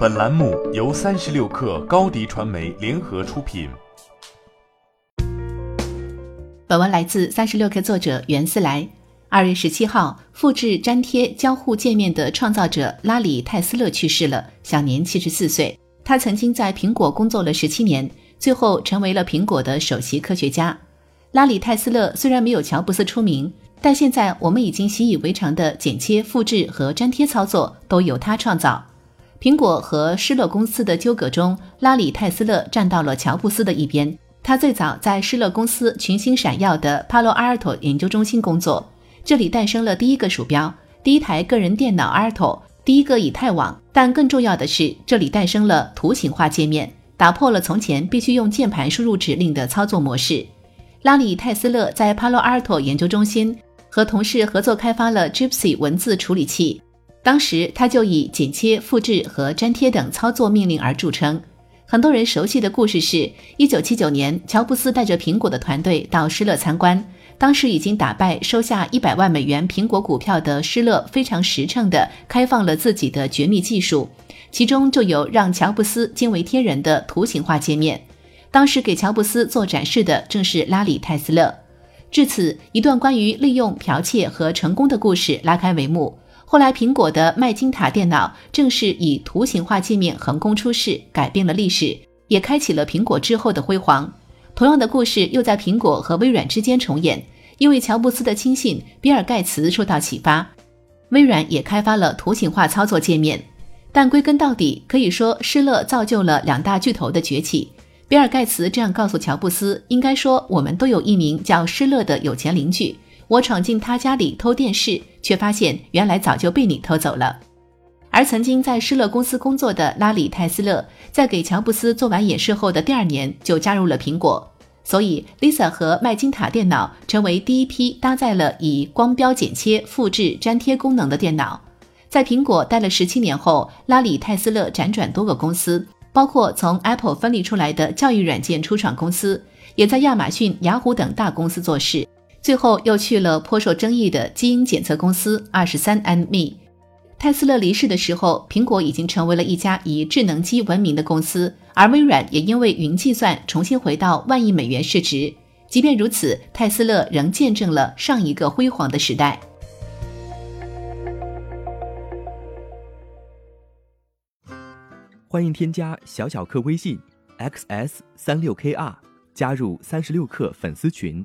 本栏目由三十六氪高低传媒联合出品。本文来自三十六氪作者袁思来。二月十七号，复制粘贴交互界面的创造者拉里·泰斯勒去世了，享年七十四岁。他曾经在苹果工作了十七年，最后成为了苹果的首席科学家。拉里·泰斯勒虽然没有乔布斯出名，但现在我们已经习以为常的剪切、复制和粘贴操作都由他创造。苹果和施乐公司的纠葛中，拉里·泰斯勒站到了乔布斯的一边。他最早在施乐公司群星闪耀的帕洛阿尔托研究中心工作，这里诞生了第一个鼠标、第一台个人电脑阿尔托、第一个以太网。但更重要的是，这里诞生了图形化界面，打破了从前必须用键盘输入指令的操作模式。拉里·泰斯勒在帕洛阿尔托研究中心和同事合作开发了 Gypsy 文字处理器。当时他就以剪切、复制和粘贴等操作命令而著称。很多人熟悉的故事是，一九七九年，乔布斯带着苹果的团队到施乐参观，当时已经打败、收下一百万美元苹果股票的施乐，非常实诚地开放了自己的绝密技术，其中就有让乔布斯惊为天人的图形化界面。当时给乔布斯做展示的正是拉里·泰斯勒。至此，一段关于利用剽窃和成功的故事拉开帷幕。后来，苹果的麦金塔电脑正是以图形化界面横空出世，改变了历史，也开启了苹果之后的辉煌。同样的故事又在苹果和微软之间重演，因为乔布斯的亲信比尔·盖茨受到启发，微软也开发了图形化操作界面。但归根到底，可以说施乐造就了两大巨头的崛起。比尔·盖茨这样告诉乔布斯：“应该说，我们都有一名叫施乐的有钱邻居。”我闯进他家里偷电视，却发现原来早就被你偷走了。而曾经在施乐公司工作的拉里·泰斯勒，在给乔布斯做完演示后的第二年就加入了苹果，所以 Lisa 和麦金塔电脑成为第一批搭载了以光标剪切、复制、粘贴功能的电脑。在苹果待了十七年后，拉里·泰斯勒辗转多个公司，包括从 Apple 分离出来的教育软件初创公司，也在亚马逊、雅虎等大公司做事。最后又去了颇受争议的基因检测公司二十三 m e。泰斯勒离世的时候，苹果已经成为了一家以智能机闻名的公司，而微软也因为云计算重新回到万亿美元市值。即便如此，泰斯勒仍见证了上一个辉煌的时代。欢迎添加小小客微信 xs 三六 kr，加入三十六氪粉丝群。